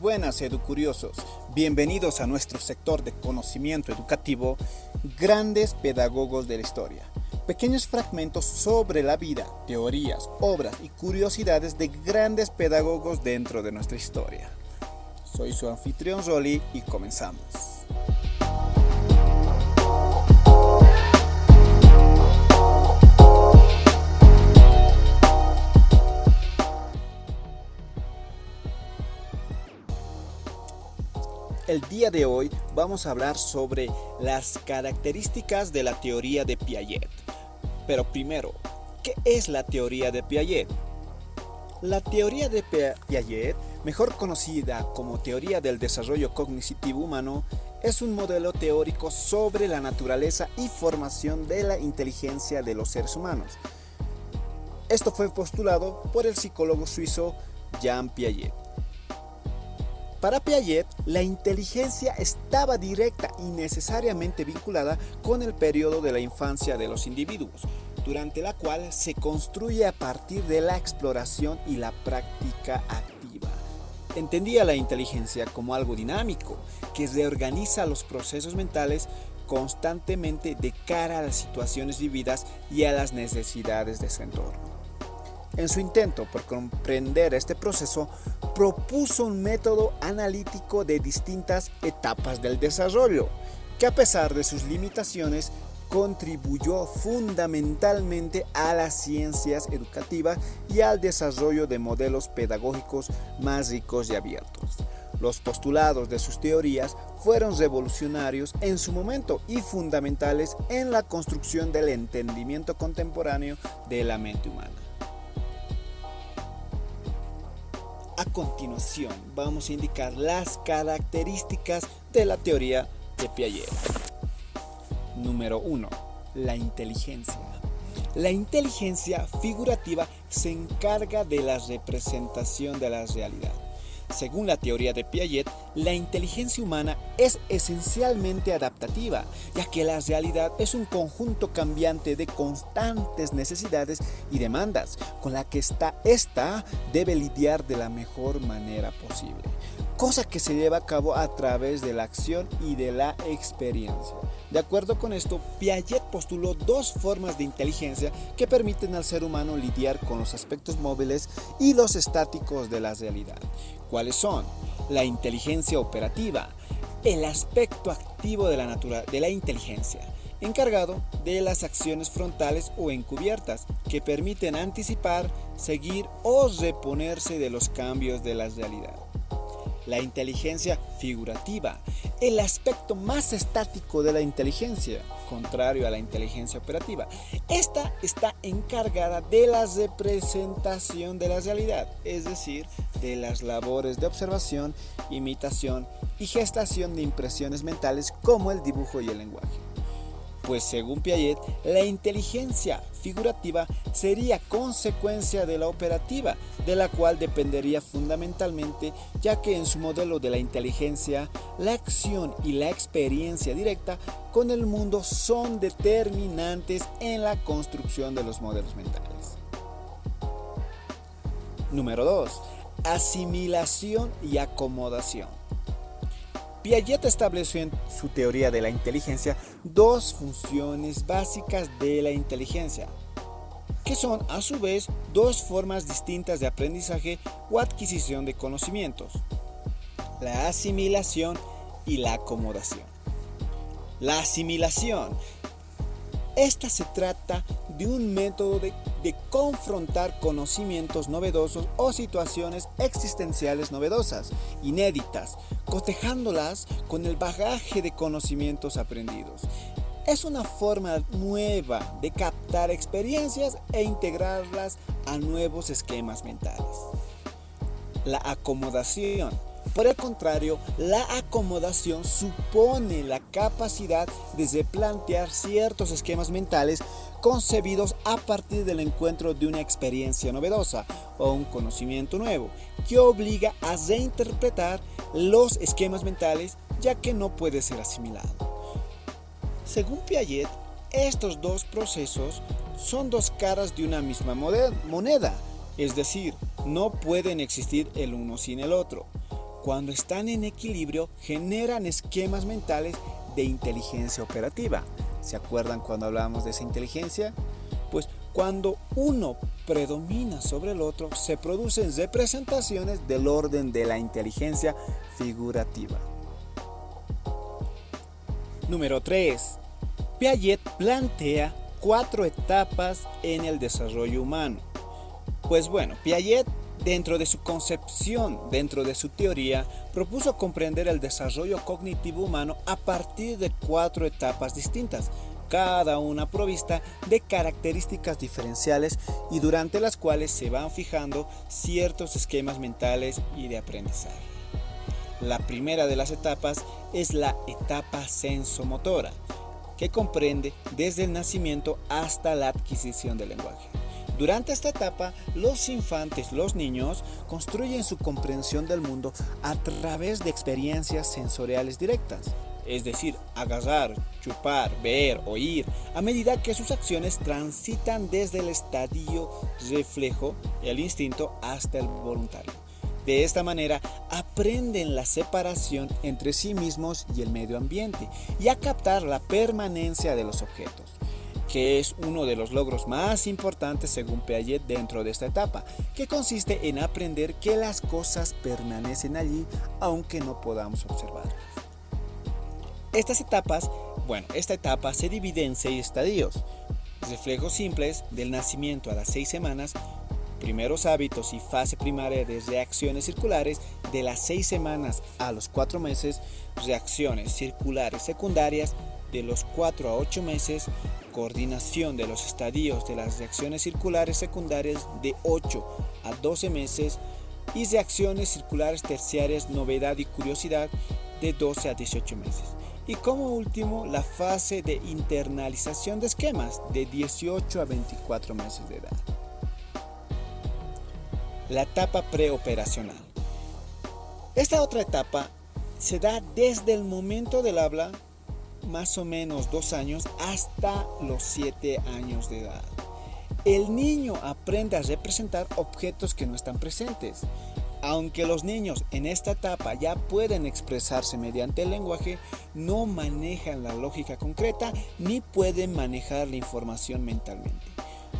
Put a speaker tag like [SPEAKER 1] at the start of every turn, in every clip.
[SPEAKER 1] Buenas, educuriosos. Bienvenidos a nuestro sector de conocimiento educativo, grandes pedagogos de la historia. Pequeños fragmentos sobre la vida, teorías, obras y curiosidades de grandes pedagogos dentro de nuestra historia. Soy su anfitrión Rolly y comenzamos. El día de hoy vamos a hablar sobre las características de la teoría de Piaget. Pero primero, ¿qué es la teoría de Piaget? La teoría de Piaget, mejor conocida como teoría del desarrollo cognitivo humano, es un modelo teórico sobre la naturaleza y formación de la inteligencia de los seres humanos. Esto fue postulado por el psicólogo suizo Jean Piaget. Para Piaget, la inteligencia estaba directa y necesariamente vinculada con el periodo de la infancia de los individuos, durante la cual se construye a partir de la exploración y la práctica activa. Entendía la inteligencia como algo dinámico, que reorganiza los procesos mentales constantemente de cara a las situaciones vividas y a las necesidades de su entorno. En su intento por comprender este proceso, propuso un método analítico de distintas etapas del desarrollo, que a pesar de sus limitaciones, contribuyó fundamentalmente a las ciencias educativas y al desarrollo de modelos pedagógicos más ricos y abiertos. Los postulados de sus teorías fueron revolucionarios en su momento y fundamentales en la construcción del entendimiento contemporáneo de la mente humana. A continuación vamos a indicar las características de la teoría de Piaget. Número 1. La inteligencia. La inteligencia figurativa se encarga de la representación de la realidad. Según la teoría de Piaget, la inteligencia humana es esencialmente adaptativa, ya que la realidad es un conjunto cambiante de constantes necesidades y demandas, con la que esta, esta debe lidiar de la mejor manera posible, cosa que se lleva a cabo a través de la acción y de la experiencia. De acuerdo con esto, Piaget postuló dos formas de inteligencia que permiten al ser humano lidiar con los aspectos móviles y los estáticos de la realidad. ¿Cuáles son? La inteligencia operativa, el aspecto activo de la, de la inteligencia, encargado de las acciones frontales o encubiertas que permiten anticipar, seguir o reponerse de los cambios de la realidad la inteligencia figurativa, el aspecto más estático de la inteligencia, contrario a la inteligencia operativa. Esta está encargada de la representación de la realidad, es decir, de las labores de observación, imitación y gestación de impresiones mentales como el dibujo y el lenguaje pues según Piaget, la inteligencia figurativa sería consecuencia de la operativa, de la cual dependería fundamentalmente, ya que en su modelo de la inteligencia, la acción y la experiencia directa con el mundo son determinantes en la construcción de los modelos mentales. Número 2. Asimilación y acomodación. Piaget estableció en su teoría de la inteligencia dos funciones básicas de la inteligencia, que son a su vez dos formas distintas de aprendizaje o adquisición de conocimientos, la asimilación y la acomodación. La asimilación. Esta se trata de un método de, confrontar conocimientos novedosos o situaciones existenciales novedosas, inéditas, cotejándolas con el bagaje de conocimientos aprendidos. Es una forma nueva de captar experiencias e integrarlas a nuevos esquemas mentales. La acomodación. Por el contrario, la acomodación supone la capacidad de replantear ciertos esquemas mentales concebidos a partir del encuentro de una experiencia novedosa o un conocimiento nuevo, que obliga a reinterpretar los esquemas mentales ya que no puede ser asimilado. Según Piaget, estos dos procesos son dos caras de una misma moneda, es decir, no pueden existir el uno sin el otro. Cuando están en equilibrio, generan esquemas mentales de inteligencia operativa. ¿Se acuerdan cuando hablábamos de esa inteligencia? Pues cuando uno predomina sobre el otro, se producen representaciones del orden de la inteligencia figurativa. Número 3. Piaget plantea cuatro etapas en el desarrollo humano. Pues bueno, Piaget dentro de su concepción, dentro de su teoría, propuso comprender el desarrollo cognitivo humano a partir de cuatro etapas distintas, cada una provista de características diferenciales y durante las cuales se van fijando ciertos esquemas mentales y de aprendizaje. La primera de las etapas es la etapa sensomotora, que comprende desde el nacimiento hasta la adquisición del lenguaje. Durante esta etapa, los infantes, los niños, construyen su comprensión del mundo a través de experiencias sensoriales directas, es decir, agarrar, chupar, ver, oír, a medida que sus acciones transitan desde el estadio reflejo, el instinto, hasta el voluntario. De esta manera aprenden la separación entre sí mismos y el medio ambiente y a captar la permanencia de los objetos que es uno de los logros más importantes según Piaget dentro de esta etapa, que consiste en aprender que las cosas permanecen allí aunque no podamos observarlas. Estas etapas, bueno, esta etapa se divide en seis estadios, reflejos simples del nacimiento a las seis semanas, primeros hábitos y fase primaria de reacciones circulares de las seis semanas a los cuatro meses, reacciones circulares secundarias de los 4 a 8 meses, coordinación de los estadios de las reacciones circulares secundarias de 8 a 12 meses y reacciones circulares terciarias novedad y curiosidad de 12 a 18 meses. Y como último, la fase de internalización de esquemas de 18 a 24 meses de edad. La etapa preoperacional. Esta otra etapa se da desde el momento del habla más o menos dos años hasta los siete años de edad. El niño aprende a representar objetos que no están presentes. Aunque los niños en esta etapa ya pueden expresarse mediante el lenguaje, no manejan la lógica concreta ni pueden manejar la información mentalmente.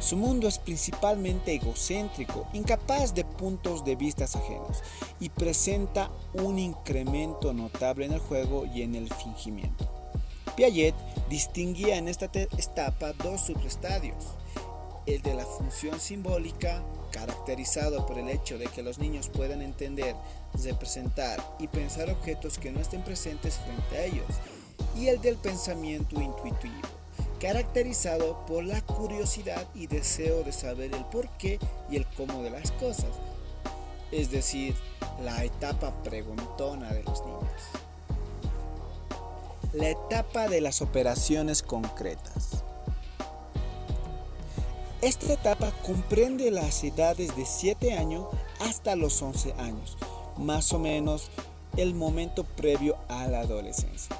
[SPEAKER 1] Su mundo es principalmente egocéntrico, incapaz de puntos de vista ajenos y presenta un incremento notable en el juego y en el fingimiento. Piaget distinguía en esta etapa dos subestadios, el de la función simbólica, caracterizado por el hecho de que los niños puedan entender, representar y pensar objetos que no estén presentes frente a ellos, y el del pensamiento intuitivo, caracterizado por la curiosidad y deseo de saber el por qué y el cómo de las cosas, es decir, la etapa preguntona de los niños la etapa de las operaciones concretas. Esta etapa comprende las edades de 7 años hasta los 11 años, más o menos el momento previo a la adolescencia.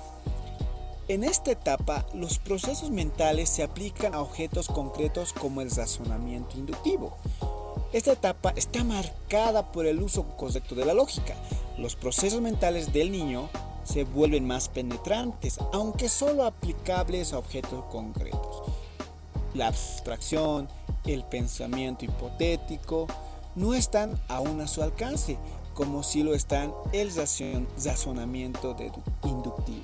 [SPEAKER 1] En esta etapa, los procesos mentales se aplican a objetos concretos como el razonamiento inductivo. Esta etapa está marcada por el uso correcto de la lógica. Los procesos mentales del niño se vuelven más penetrantes, aunque solo aplicables a objetos concretos. La abstracción, el pensamiento hipotético, no están aún a su alcance, como si lo están el razonamiento inductivo.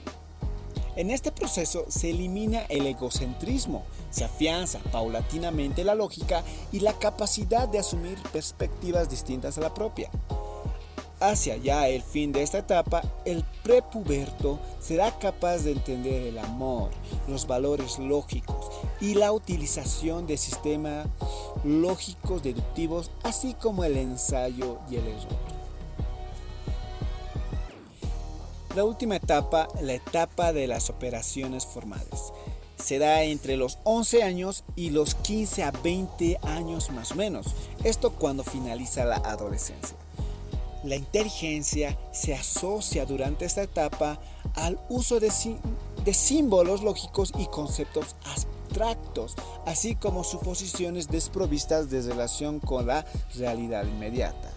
[SPEAKER 1] En este proceso se elimina el egocentrismo, se afianza paulatinamente la lógica y la capacidad de asumir perspectivas distintas a la propia. Hacia ya el fin de esta etapa, el prepuberto será capaz de entender el amor, los valores lógicos y la utilización de sistemas lógicos deductivos, así como el ensayo y el error. La última etapa, la etapa de las operaciones formales, se da entre los 11 años y los 15 a 20 años más o menos, esto cuando finaliza la adolescencia. La inteligencia se asocia durante esta etapa al uso de, símbolos lógicos y conceptos abstractos, así como suposiciones desprovistas de relación con la realidad inmediata.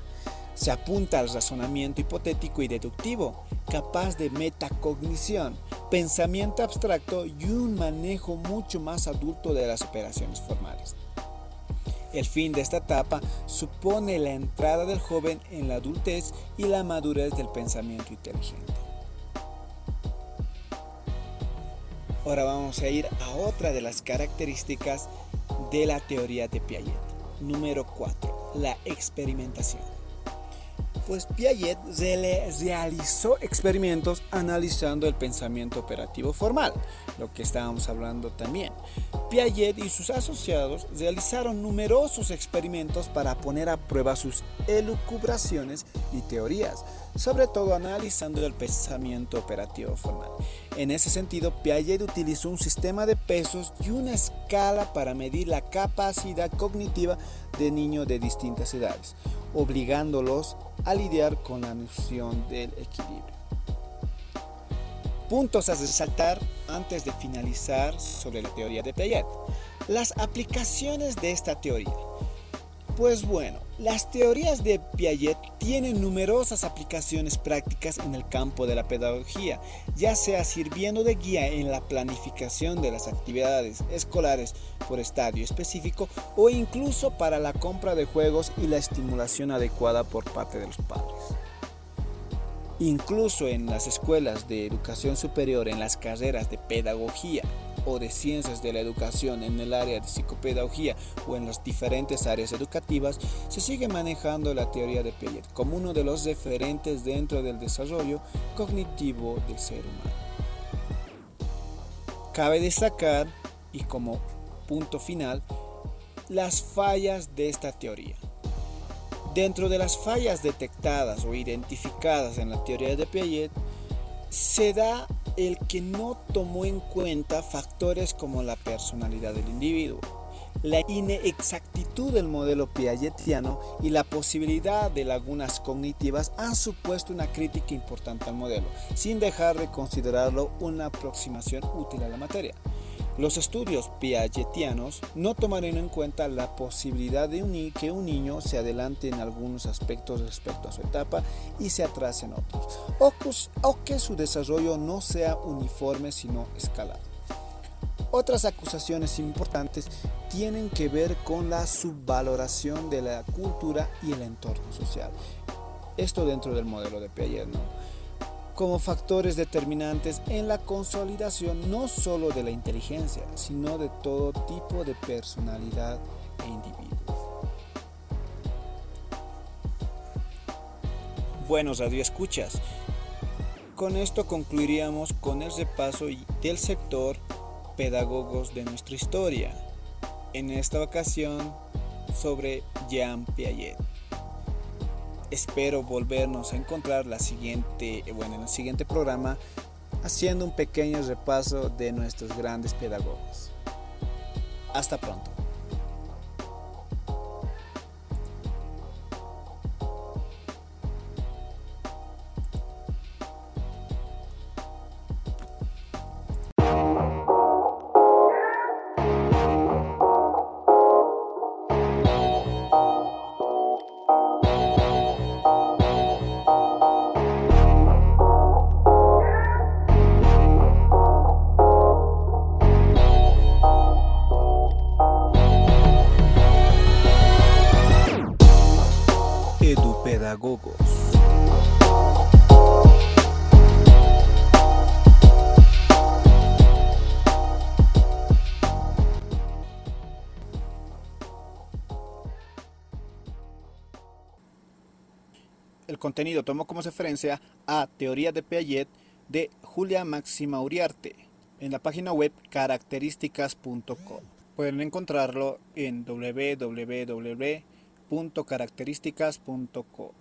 [SPEAKER 1] Se apunta al razonamiento hipotético y deductivo, capaz de metacognición, pensamiento abstracto y un manejo mucho más adulto de las operaciones formales. El fin de esta etapa supone la entrada del joven en la adultez y la madurez del pensamiento inteligente. Ahora vamos a ir a otra de las características de la teoría de Piaget. Número 4. La experimentación pues Piaget realizó experimentos analizando el pensamiento operativo formal, lo que estábamos hablando también. Piaget y sus asociados realizaron numerosos experimentos para poner a prueba sus elucubraciones y teorías, sobre todo analizando el pensamiento operativo formal. En ese sentido, Piaget utilizó un sistema de pesos y una escala para medir la capacidad cognitiva de niños de distintas edades, obligándolos a lidiar con la noción del equilibrio. Puntos a resaltar antes de finalizar sobre la teoría de Piaget. Las aplicaciones de esta teoría. Pues bueno, las teorías de Piaget tienen numerosas aplicaciones prácticas en el campo de la pedagogía, ya sea sirviendo de guía en la planificación de las actividades escolares por estadio específico o incluso para la compra de juegos y la estimulación adecuada por parte de los padres. Incluso en las escuelas de educación superior, en las carreras de pedagogía, o de ciencias de la educación en el área de psicopedagogía o en las diferentes áreas educativas, se sigue manejando la teoría de Piaget como uno de los referentes dentro del desarrollo cognitivo del ser humano. Cabe destacar, y como punto final, las fallas de esta teoría. Dentro de las fallas detectadas o identificadas en la teoría de Piaget, se da el que no tomó en cuenta factores como la personalidad del individuo, la inexactitud del modelo piagetiano y la posibilidad de lagunas cognitivas han supuesto una crítica importante al modelo, sin dejar de considerarlo una aproximación útil a la materia. Los estudios piagetianos no tomaron en cuenta la posibilidad de que un niño se adelante en algunos aspectos respecto a su etapa y se atrase en otros, o que su desarrollo no sea uniforme sino escalado. Otras acusaciones importantes tienen que ver con la subvaloración de la cultura y el entorno social. Esto dentro del modelo de Piaget, ¿no? Como factores determinantes en la consolidación no solo de la inteligencia, sino de todo tipo de personalidad e individuo. Buenos escuchas. Con esto concluiríamos con el repaso del sector pedagogos de nuestra historia. En esta ocasión sobre Jean Piaget. Espero volvernos a encontrar la siguiente, bueno, en el siguiente programa haciendo un pequeño repaso de nuestros grandes pedagogos. Hasta pronto. Contenido tomó como referencia a Teoría de Piaget de Julia Máxima Uriarte en la página web características.com. Pueden encontrarlo en www.características.com.